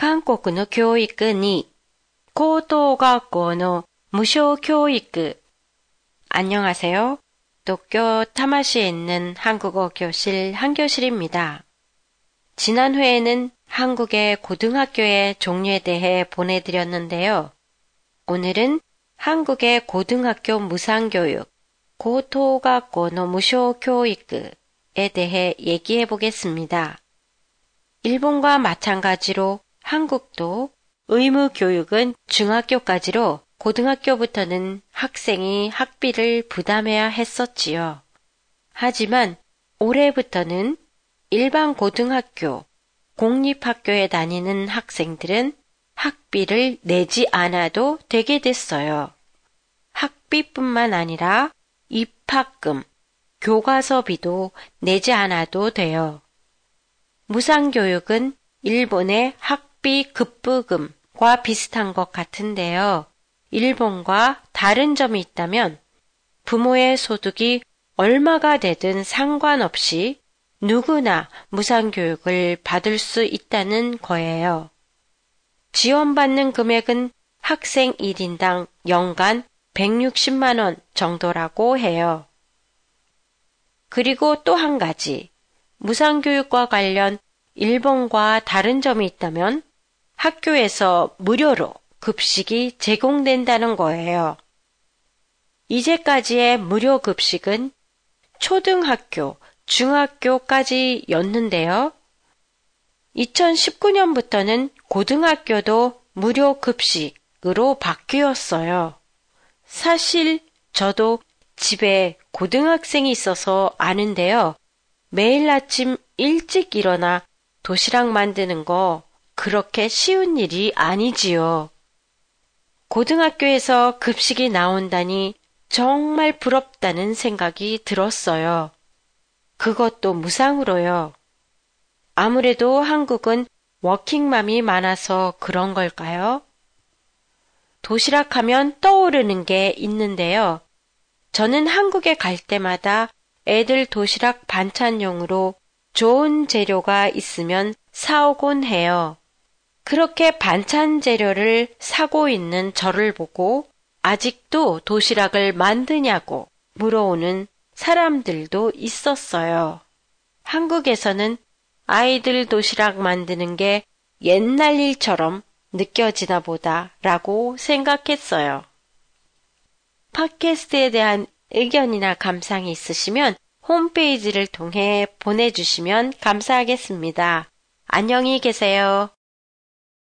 韓国の教育に高等学校の無償教育 안녕하세요. 도쿄 타마시에 있는 한국어 교실 한교실입니다. 지난 회에는 한국의 고등학교의 종류에 대해 보내드렸는데요. 오늘은 한국의 고등학교 무상교육, 고토가고노 무쇼教育에 대해 얘기해 보겠습니다. 일본과 마찬가지로 한국도 의무 교육은 중학교까지로 고등학교부터는 학생이 학비를 부담해야 했었지요. 하지만 올해부터는 일반 고등학교, 공립학교에 다니는 학생들은 학비를 내지 않아도 되게 됐어요. 학비뿐만 아니라 입학금, 교과서비도 내지 않아도 돼요. 무상교육은 일본의 학 비 급부금과 비슷한 것 같은데요. 일본과 다른 점이 있다면 부모의 소득이 얼마가 되든 상관없이 누구나 무상교육을 받을 수 있다는 거예요. 지원받는 금액은 학생 1인당 연간 160만원 정도라고 해요. 그리고 또 한 가지, 무상교육과 관련 일본과 다른 점이 있다면 학교에서 무료로 급식이 제공된다는 거예요. 이제까지의 무료 급식은 초등학교, 중학교까지였는데요. 2019년부터는 고등학교도 무료 급식으로 바뀌었어요. 사실 저도 집에 고등학생이 있어서 아는데요. 매일 아침 일찍 일어나 도시락 만드는 거 그렇게 쉬운 일이 아니지요. 고등학교에서 급식이 나온다니 정말 부럽다는 생각이 들었어요. 그것도 무상으로요. 아무래도 한국은 워킹맘이 많아서 그런 걸까요? 도시락 하면 떠오르는 게 있는데요. 저는 한국에 갈 때마다 애들 도시락 반찬용으로 좋은 재료가 있으면 사오곤 해요. 그렇게 반찬 재료를 사고 있는 저를 보고 아직도 도시락을 만드냐고 물어오는 사람들도 있었어요. 한국에서는 아이들 도시락 만드는 게 옛날 일처럼 느껴지나 보다 라고 생각했어요. 팟캐스트에 대한 의견이나 감상이 있으시면 홈페이지를 통해 보내주시면 감사하겠습니다. 안녕히 계세요.